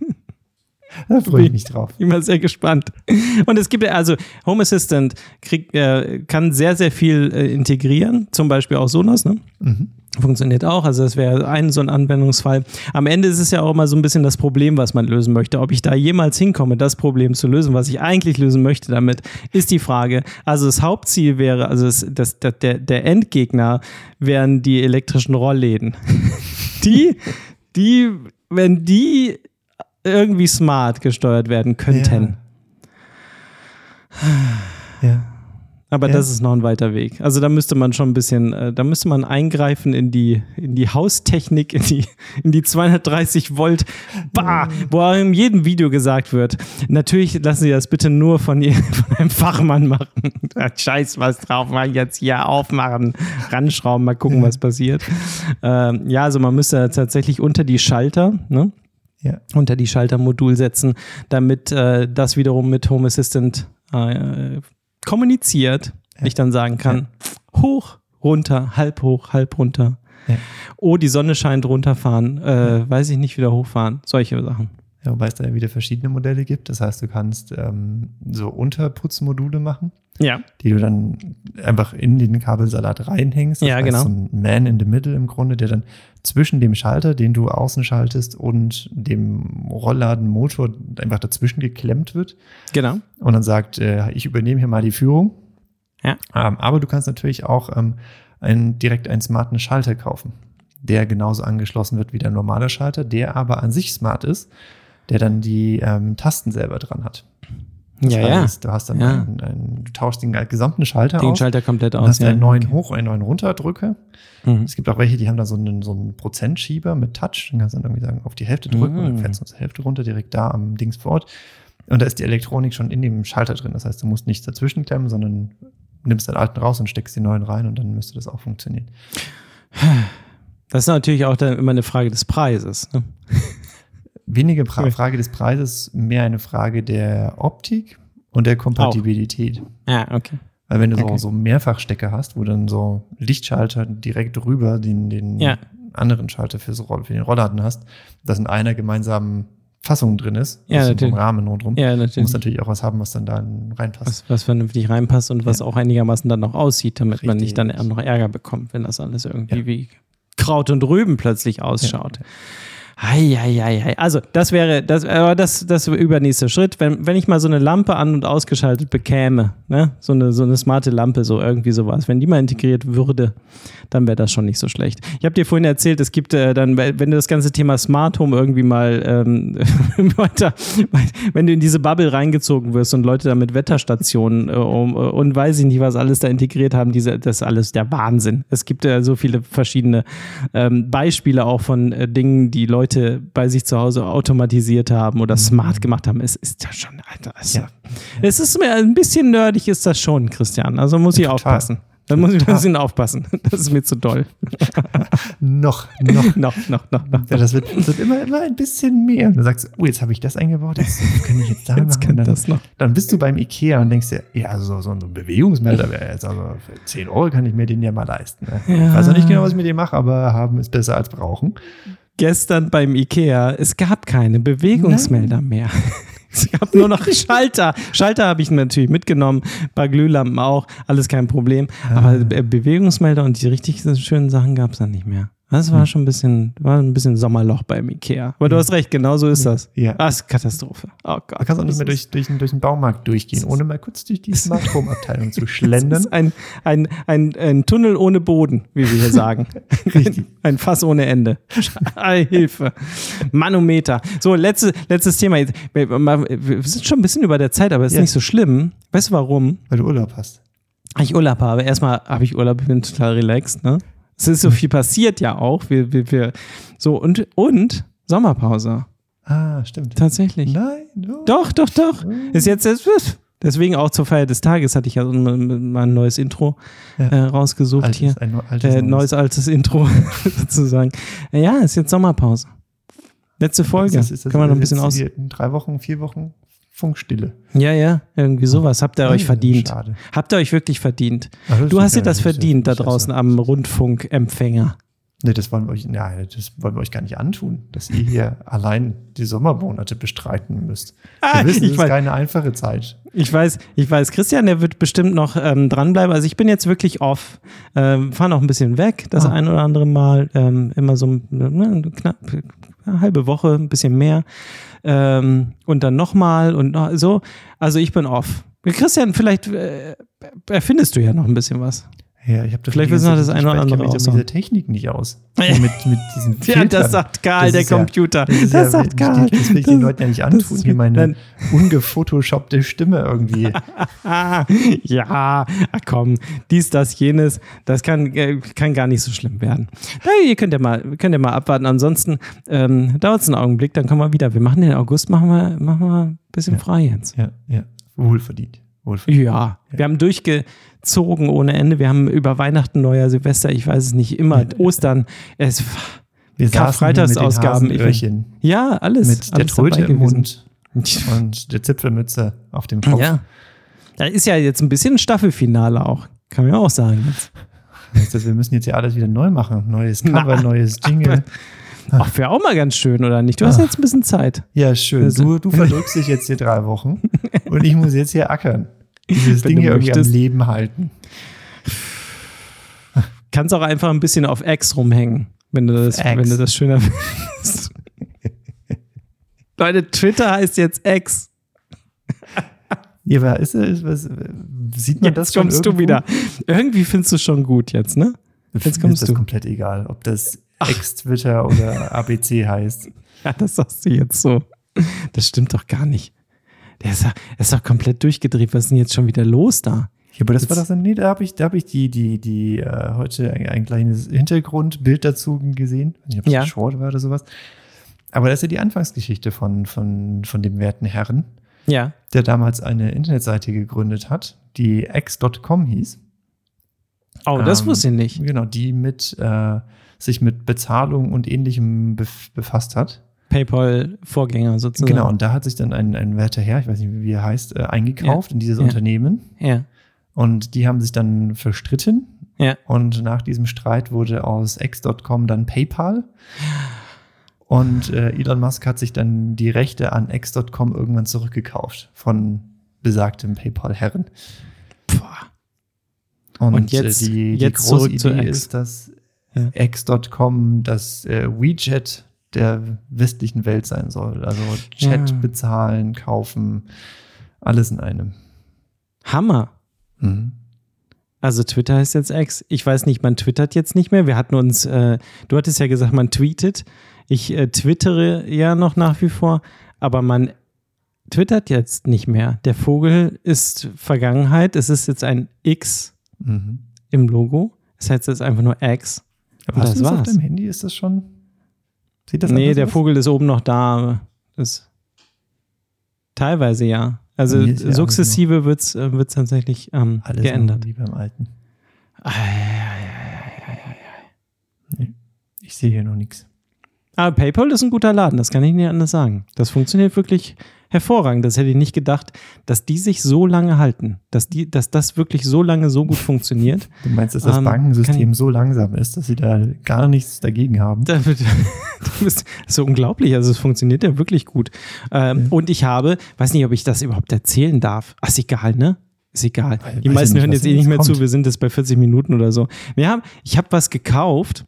da freue ich mich drauf. Immer sehr gespannt. Und es gibt ja, also Home Assistant krieg, äh, kann sehr, sehr viel äh, integrieren, zum Beispiel auch Sonos, ne? Mhm. Funktioniert auch, also das wäre ein so ein Anwendungsfall. Am Ende ist es ja auch immer so ein bisschen das Problem, was man lösen möchte. Ob ich da jemals hinkomme, das Problem zu lösen, was ich eigentlich lösen möchte damit, ist die Frage. Also das Hauptziel wäre, also das, das, das, der, der Endgegner wären die elektrischen Rollläden. Die, die, wenn die irgendwie smart gesteuert werden könnten. Ja. Aber Ja. das ist noch ein weiter Weg. Also da müsste man schon ein bisschen, äh, da müsste man eingreifen in die, in die Haustechnik, in die, in die 230 Volt, bah, wo auch in jedem Video gesagt wird. Natürlich lassen Sie das bitte nur von, je- von einem Fachmann machen. Da Scheiß was drauf, mal jetzt hier aufmachen, ranschrauben, mal gucken, was passiert. Ähm, ja, also man müsste tatsächlich unter die Schalter, ne? Ja. unter die Schaltermodul setzen, damit äh, das wiederum mit Home Assistant äh, kommuniziert. Ich dann sagen kann, hoch, runter, halb hoch, halb runter. Ja. Oh, die Sonne scheint runterfahren, äh, weiß ich nicht, wieder hochfahren. Solche Sachen. Ja, wobei es da ja wieder verschiedene Modelle gibt. Das heißt, du kannst ähm, so Unterputzmodule machen, Ja, die du dann einfach in den Kabelsalat reinhängst. Das Ja, heißt, genau. So ein Man in the Middle im Grunde, der dann zwischen dem Schalter, den du außen schaltest, und dem Rollladenmotor einfach dazwischen geklemmt wird genau. und dann sagt, äh, ich übernehme hier mal die Führung. Ja. Ähm, aber du kannst natürlich auch ähm, einen, direkt einen smarten Schalter kaufen, der genauso angeschlossen wird wie der normale Schalter, der aber an sich smart ist, der dann die ähm, Tasten selber dran hat. Das Ja, ja. heißt, du hast dann Ja. einen, einen, du tauschst den gesamten Schalter Den aus. Schalter komplett aus. hast Ja. einen neuen Hoch- einen neuen Runterdrücker. Mhm. Es gibt auch welche, die haben da so einen, so einen Prozentschieber mit Touch. Dann kannst du dann irgendwie sagen, auf die Hälfte drücken und dann Mhm. fällst du zur Hälfte runter, direkt da am Dings vor Ort. Und da ist die Elektronik schon in dem Schalter drin. Das heißt, du musst nichts dazwischen klemmen, sondern nimmst den alten raus und steckst den neuen rein und dann müsste das auch funktionieren. Das ist natürlich auch dann immer eine Frage des Preises. Ne? Weniger pra Cool. Frage des Preises, mehr eine Frage der Optik und der Kompatibilität. Ja, okay. Weil wenn du Okay. so, so Mehrfachstecker hast, wo dann so Lichtschalter direkt drüber den, den Ja. anderen Schalter für, so, für den Rollladen hast, dass in einer gemeinsamen Fassung drin ist, Ja, also natürlich. vom Rahmen rundrum. Ja, Du musst natürlich. natürlich auch was haben, was dann da reinpasst. Was, was vernünftig reinpasst und was Ja. auch einigermaßen dann noch aussieht, damit man nicht dann Richtig. noch Ärger bekommt, wenn das alles irgendwie Ja. wie Kraut und Rüben plötzlich ausschaut. Eieiei. Also, das wäre, das, aber das, das wäre übernächster Schritt. Wenn, wenn ich mal so eine Lampe an- und ausgeschaltet bekäme, ne? so, eine, so eine smarte Lampe, so irgendwie sowas, wenn die mal integriert würde, dann wäre das schon nicht so schlecht. Ich habe dir vorhin erzählt, es gibt äh, dann, wenn du das ganze Thema Smart Home irgendwie mal ähm, weiter, wenn du in diese Bubble reingezogen wirst und Leute da mit Wetterstationen äh, um, und weiß ich nicht, was alles da integriert haben, diese, das ist alles der Wahnsinn. Es gibt äh, so viele verschiedene ähm, Beispiele auch von äh, Dingen, die Leute bei sich zu Hause automatisiert haben oder smart gemacht haben. Es ist ja schon, Alter, es, Ja. es ist mir ein bisschen nerdig, ist das schon, Christian. Also muss ich Total. aufpassen. Da muss ich ein bisschen aufpassen. Das ist mir zu doll. Noch, noch. noch, noch, noch, noch. Ja, das wird, das wird immer, immer ein bisschen mehr. Du sagst, oh, jetzt habe ich das eingebaut, jetzt kann ich jetzt da Jetzt machen. dann, das noch. dann bist du beim Ikea und denkst dir, ja, so, so ein Bewegungsmelder wäre jetzt, also für 10 Euro kann ich mir den ja mal leisten. Ne? Ich weiß noch nicht genau, was ich mit dem mache, aber haben ist besser als brauchen. Gestern beim Ikea, es gab keine Bewegungsmelder mehr. Es gab nur noch Schalter. Schalter habe ich natürlich mitgenommen, ein paar Glühlampen auch, alles kein Problem. Aber Be- Bewegungsmelder und die richtig schönen Sachen gab es dann nicht mehr. Das war schon ein bisschen, war ein bisschen Sommerloch beim Ikea. Aber du hast recht, genau so ist das. Ja. Ah, ist Katastrophe. Oh Gott. Du kannst auch nicht mehr Das durch, durch, durch den Baumarkt durchgehen, ohne mal kurz durch die Smart Home Abteilung zu Das schlendern. ist ein, ein, ein, ein Tunnel ohne Boden, wie wir hier sagen. Richtig. Ein Fass ohne Ende. Hilfe. Manometer. So, letzte, letztes Thema. Wir sind schon ein bisschen über der Zeit, aber es ist Ja. nicht so schlimm. Weißt du warum? Weil du Urlaub hast. Ich Urlaub habe. Erstmal habe ich Urlaub, ich bin total relaxed, ne? Es ist so viel passiert ja auch. Wir, wir, wir, so, und, und Sommerpause. Ah, stimmt. Tatsächlich. Nein, du. Doch, doch, doch. Ist jetzt, jetzt deswegen auch zur Feier des Tages hatte ich ja mal ein neues Intro Ja. äh, rausgesucht Altes, hier. ein altes, Äh, neues, altes Intro sozusagen. Ja, ist jetzt Sommerpause. Letzte Folge. Ist das- ist das Kann man noch ein bisschen aus. drei Wochen, vier Wochen Funkstille. Ja, ja, irgendwie sowas. Habt ihr euch Ah, verdient. Schade. Habt ihr euch wirklich verdient. Ach, Du hast dir ja- das verdient da draußen am Rundfunkempfänger. Nee, das wollen wir euch, nein, das wollen wir euch gar nicht antun, dass ihr hier allein die Sommermonate bestreiten müsst. Ah, wir wissen, es ist weiß- keine einfache Zeit. Ich weiß, ich weiß, Christian, der wird bestimmt noch ähm, dranbleiben. Also ich bin jetzt wirklich off. Ähm, Fahren auch ein bisschen weg, das Ah. ein oder andere Mal. Ähm, immer so ne, knapp eine halbe Woche, ein bisschen mehr. Ähm, und dann nochmal und noch, so. Also ich bin off. Christian, vielleicht äh, erfindest du ja noch ein bisschen was. Ja, ich habe das Vielleicht wissen wir das eine oder andere Ich auch mit so. dieser Technik nicht aus. So mit, mit diesen Ja, das sagt Karl, Das der ist ja- Computer. Das, das ja, sagt Karl. Das will ich den Leuten ja nicht antun, hier meine ungefotoshoppte Stimme irgendwie. Ja, komm, dies, das, jenes, das kann, äh, kann gar nicht so schlimm werden. Na, ihr könnt ja mal, könnt ja mal abwarten. Ansonsten ähm, dauert es einen Augenblick, dann kommen wir wieder. Wir machen den August, machen wir, machen wir ein bisschen frei jetzt. Ja, ja. Wohlverdient. Ja, wir haben durchgezogen ohne Ende. Wir haben über Weihnachten, Neujahr, Silvester, ich weiß es nicht, immer, Ostern, es, Wir Karfreitagsausgaben, ja, alles. mit der alles dabei Tröte im. Mund und der Zipfelmütze auf dem Kopf. Ja. Da ist ja jetzt ein bisschen Staffelfinale auch. Kann man ja auch sagen. Jetzt. Heißt das, wir müssen jetzt ja alles wieder neu machen. Neues Cover, Na, neues Jingle. Ach, wäre auch mal ganz schön, oder nicht? Du hast Ach. jetzt ein bisschen Zeit. Ja, schön. Du, du verdrückst dich jetzt hier drei Wochen und ich muss jetzt hier ackern. Dieses Ding du hier irgendwie am. Leben halten. Kannst auch einfach ein bisschen auf X rumhängen, wenn du das, X. wenn du das schöner findest. Leute, Twitter heißt jetzt X. Ja, aber ist, ist, was, sieht man das Jetzt schon kommst du irgendwo? wieder. Irgendwie findest du schon gut jetzt, ne? Jetzt Jetzt ist kommst das du. komplett egal, ob das Ex-Twitter oder ABC heißt. Ja, das sagst du jetzt so. Das stimmt doch gar nicht. Der ist, ist doch komplett durchgedreht. Was ist denn jetzt schon wieder los da? Ja, aber das war doch so, nee, da habe ich, da hab ich die, die, die, äh, heute ein, ein kleines Hintergrundbild dazu gesehen. Ich weiß nicht, Ja. Short war oder sowas. Aber das ist ja die Anfangsgeschichte von, von, von dem werten Herren, Ja. der damals eine Internetseite gegründet hat, die x.com hieß. Oh, das Ähm, wusste ich nicht. Genau, die mit, äh, sich mit Bezahlung und ähnlichem bef befasst hat. PayPal-Vorgänger sozusagen. Genau, und da hat sich dann ein, ein werter Herr, ich weiß nicht, wie er heißt, äh, eingekauft in dieses Ja. Unternehmen. Ja. Und die haben sich dann verstritten. Ja. Und nach diesem Streit wurde aus X.com dann PayPal. Und äh, Elon Musk hat sich dann die Rechte an X.com irgendwann zurückgekauft von besagtem PayPal-Herren. Und, Und jetzt- äh, die, jetzt die große Idee X. ist, dass Ja. X.com das äh, WeChat der westlichen Welt sein soll. Also Chat Ja. bezahlen, kaufen, alles in einem. Hammer. Mhm. Also Twitter heißt jetzt X. Ich weiß nicht, man twittert jetzt nicht mehr. Wir hatten uns, äh, du hattest ja gesagt, man tweetet. Ich äh, twittere ja noch nach wie vor, aber man twittert jetzt nicht mehr. Der Vogel ist Vergangenheit. Es ist jetzt ein X Mhm. im Logo. Es heißt jetzt einfach nur X. Aber das das auf war's. deinem Handy? Ist das schon? Sieht das nee, der aus? Vogel ist oben noch da. Das teilweise ja. Also ja sukzessive wird es äh, wird's tatsächlich ähm, Alles geändert. wie beim alten. Ah, Ich sehe hier noch nichts. Aber PayPal ist ein guter Laden, das kann ich nicht anders sagen. Das funktioniert wirklich hervorragend. Das hätte ich nicht gedacht, dass die sich so lange halten, dass, die, dass das wirklich so lange so gut funktioniert. Du meinst, dass das Ähm, Bankensystem so langsam ist, dass sie da gar nichts dagegen haben? Da wird- Das ist so unglaublich. Also es funktioniert ja wirklich gut. Ähm, Und ich habe, weiß nicht, ob ich das überhaupt erzählen darf. Ach, ist egal, ne? Ist egal. Weiß Die meisten nicht, hören jetzt eh nicht mehr zu. kommt. Wir sind jetzt bei 40 Minuten oder so. Wir haben, ich habe was gekauft.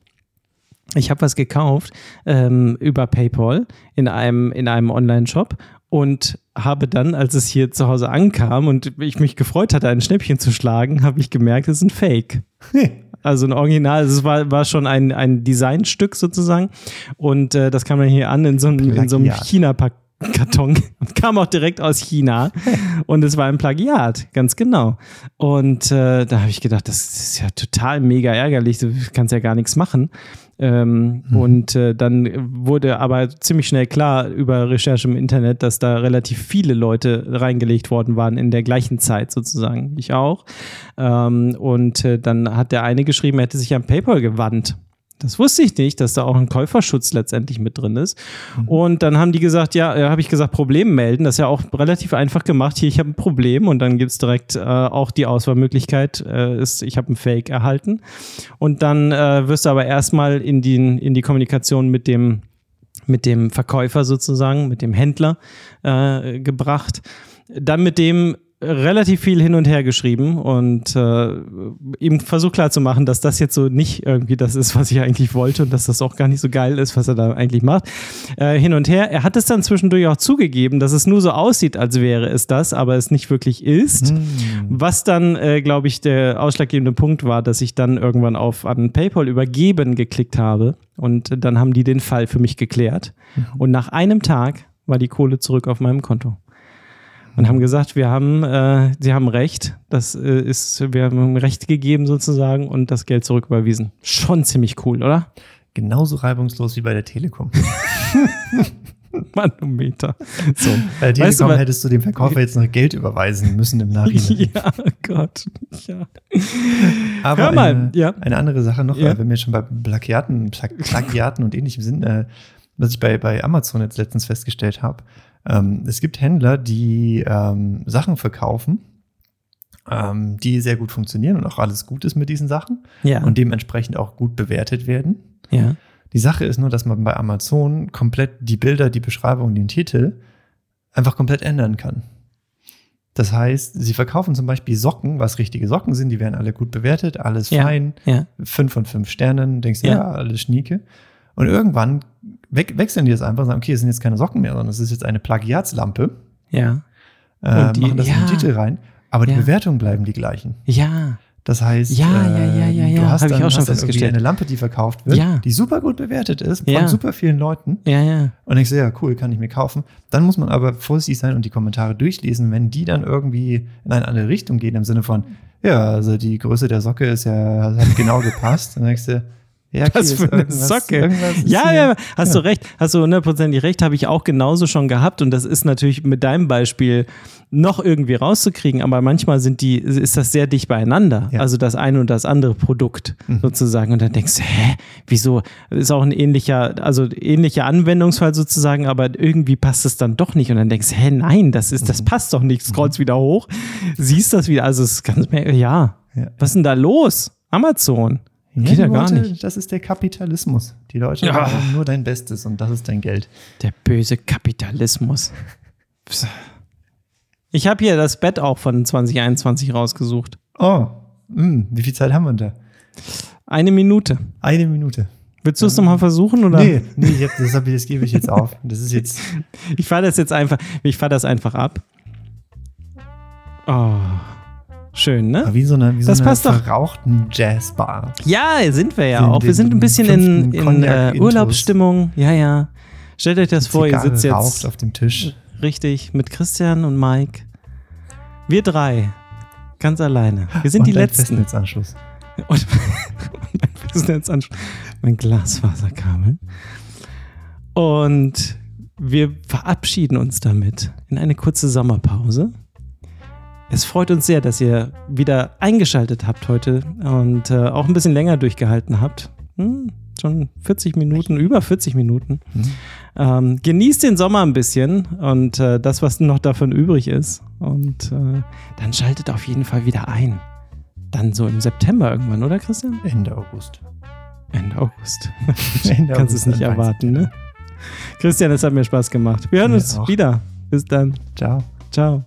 Ich habe was gekauft ähm, über PayPal in einem, in einem Online-Shop und habe dann, als es hier zu Hause ankam und ich mich gefreut hatte, ein Schnäppchen zu schlagen, habe ich gemerkt, es ist ein Fake. Also ein Original, also es war, war schon ein, ein Designstück sozusagen. Und äh, das kam dann hier an in so, einem- in so einem. China-Karton kam auch direkt aus China. Und es war ein Plagiat, ganz genau. Und äh, da habe ich gedacht, das ist ja total mega ärgerlich, du kannst ja gar nichts machen. Ähm, Und äh, dann wurde aber ziemlich schnell klar über Recherche im Internet, dass da relativ viele Leute reingelegt worden waren in der gleichen Zeit sozusagen. Ich auch. Ähm, und äh, dann hat der eine geschrieben, er hätte sich an PayPal gewandt. Das wusste ich nicht, dass da auch ein Käuferschutz letztendlich mit drin ist. Und dann haben die gesagt, ja, äh, habe ich gesagt, Problem melden. Das ist ja auch relativ einfach gemacht. Hier, ich habe ein Problem und dann gibt es direkt äh, auch die Auswahlmöglichkeit, äh, ist, ich habe ein Fake erhalten. Und dann äh, wirst du aber erstmal in die, in die Kommunikation mit dem, mit dem Verkäufer sozusagen, mit dem Händler äh, gebracht. Dann mit dem relativ viel hin und her geschrieben und äh, ihm versucht klarzumachen, dass das jetzt so nicht irgendwie das ist, was ich eigentlich wollte und dass das auch gar nicht so geil ist, was er da eigentlich macht. Äh, hin und her. Er hat es dann zwischendurch auch zugegeben, dass es nur so aussieht, als wäre es das, aber es nicht wirklich ist. Was dann, äh, glaube ich, der ausschlaggebende Punkt war, dass ich dann irgendwann auf an PayPal übergeben geklickt habe und dann haben die den Fall für mich geklärt. Und nach einem Tag war die Kohle zurück auf meinem Konto. Und haben gesagt, wir haben, äh, sie haben recht, das äh, ist, wir haben Recht gegeben sozusagen und das Geld zurücküberwiesen. Schon ziemlich cool, oder? Genauso reibungslos wie bei der Telekom. Manometer. So. Bei der Weißt du, Telekom wa- hättest du dem Verkäufer jetzt noch Geld überweisen müssen im Nachhinein. Ja, Gott. Ja. Aber Hör mal, eine, ja. eine andere Sache noch, Ja. wenn wir schon bei Plagiaten, Plag Plagiaten und ähnlichem sind, äh, was ich bei, bei Amazon jetzt letztens festgestellt habe. Ähm, es gibt Händler, die ähm, Sachen verkaufen, ähm, die sehr gut funktionieren und auch alles gut ist mit diesen Sachen Ja. und dementsprechend auch gut bewertet werden. ja. Die Sache ist nur, dass man bei Amazon komplett die Bilder, die Beschreibung, den Titel einfach komplett ändern kann. Das heißt, sie verkaufen zum Beispiel Socken, was richtige Socken sind, die werden alle gut bewertet, alles Ja. fein, Ja. fünf von fünf Sternen, denkst du, Ja. ja, alles schnieke. Und irgendwann we wechseln die das einfach und sagen, okay, es sind jetzt keine Socken mehr, sondern es ist jetzt eine Plagiatslampe. Ja. Äh, Und die- machen das in ja. den Titel rein, aber die Ja. Bewertungen bleiben die gleichen. Ja. Das heißt, Ja, ja, ja, ja, du hast hab ich dann, auch schon hast dann eine Lampe, die verkauft wird, die super gut bewertet ist, von super vielen Leuten. Ja, ja. Und ich sehe, ja, cool, kann ich mir kaufen. Dann muss man aber vorsichtig sein und die Kommentare durchlesen, wenn die dann irgendwie in eine andere Richtung gehen, im Sinne von, ja, also die Größe der Socke ist ja, hat genau gepasst. Dann denkst du, ja, Was für eine Socke. Ja, ja, hast du recht. Hast du hundertprozentig recht, habe ich auch genauso schon gehabt. Und das ist natürlich mit deinem Beispiel noch irgendwie rauszukriegen, aber manchmal sind die, ist das sehr dicht beieinander. Ja. Also das eine und das andere Produkt sozusagen. Und dann denkst du, hä, wieso? Ist auch ein ähnlicher, also ähnlicher Anwendungsfall sozusagen, aber irgendwie passt es dann doch nicht. Und dann denkst du, hä, nein, das ist, das passt doch nicht. Scrollst wieder hoch, siehst das wieder. Also es ist ganz, ja. Ja. Was ist denn da los? Amazon. Geht ja gar Leute, nicht. Das ist der Kapitalismus. Die Leute Ja. machen nur dein Bestes und das ist dein Geld. Der böse Kapitalismus. Ich habe hier das Bett auch von 2021 rausgesucht. Oh, mh, wie viel Zeit haben wir da? Eine Minute. Eine Minute. Willst du es nochmal versuchen? Oder? Nee, nee, ich hab, das, hab, das gebe ich jetzt auf. Das ist jetzt. Ich fahre das jetzt einfach, ich fahre das einfach ab. Oh, schön, ne? Wie so eine, wie so Das eine passt doch. verrauchten Jazzbar. Ja, sind wir ja Sind auch. Wir sind ein bisschen in, in äh. Urlaubsstimmung. Ja, ja. Stellt euch das vor, ihr sitzt raucht jetzt auf dem Tisch. richtig mit Christian und Mike. Wir drei. Ganz alleine. Wir sind und die Letzten. Festnetzanschluss. Und mein Festnetzanschluss, mein Glasfaserkabel. Und wir verabschieden uns damit in eine kurze Sommerpause. Es freut uns sehr, dass ihr wieder eingeschaltet habt heute und äh, auch ein bisschen länger durchgehalten habt. Hm, schon 40 Minuten, über 40 Minuten. Ähm, genießt den Sommer ein bisschen und äh, das, was noch davon übrig ist. Und äh, dann schaltet auf jeden Fall wieder ein. Dann so im September irgendwann, oder Christian? Ende August. Ende August. Ende Kannst es nicht erwarten, ne? Christian, es hat mir Spaß gemacht. Wir hören Mir uns auch. wieder. Bis dann. Ciao. Ciao.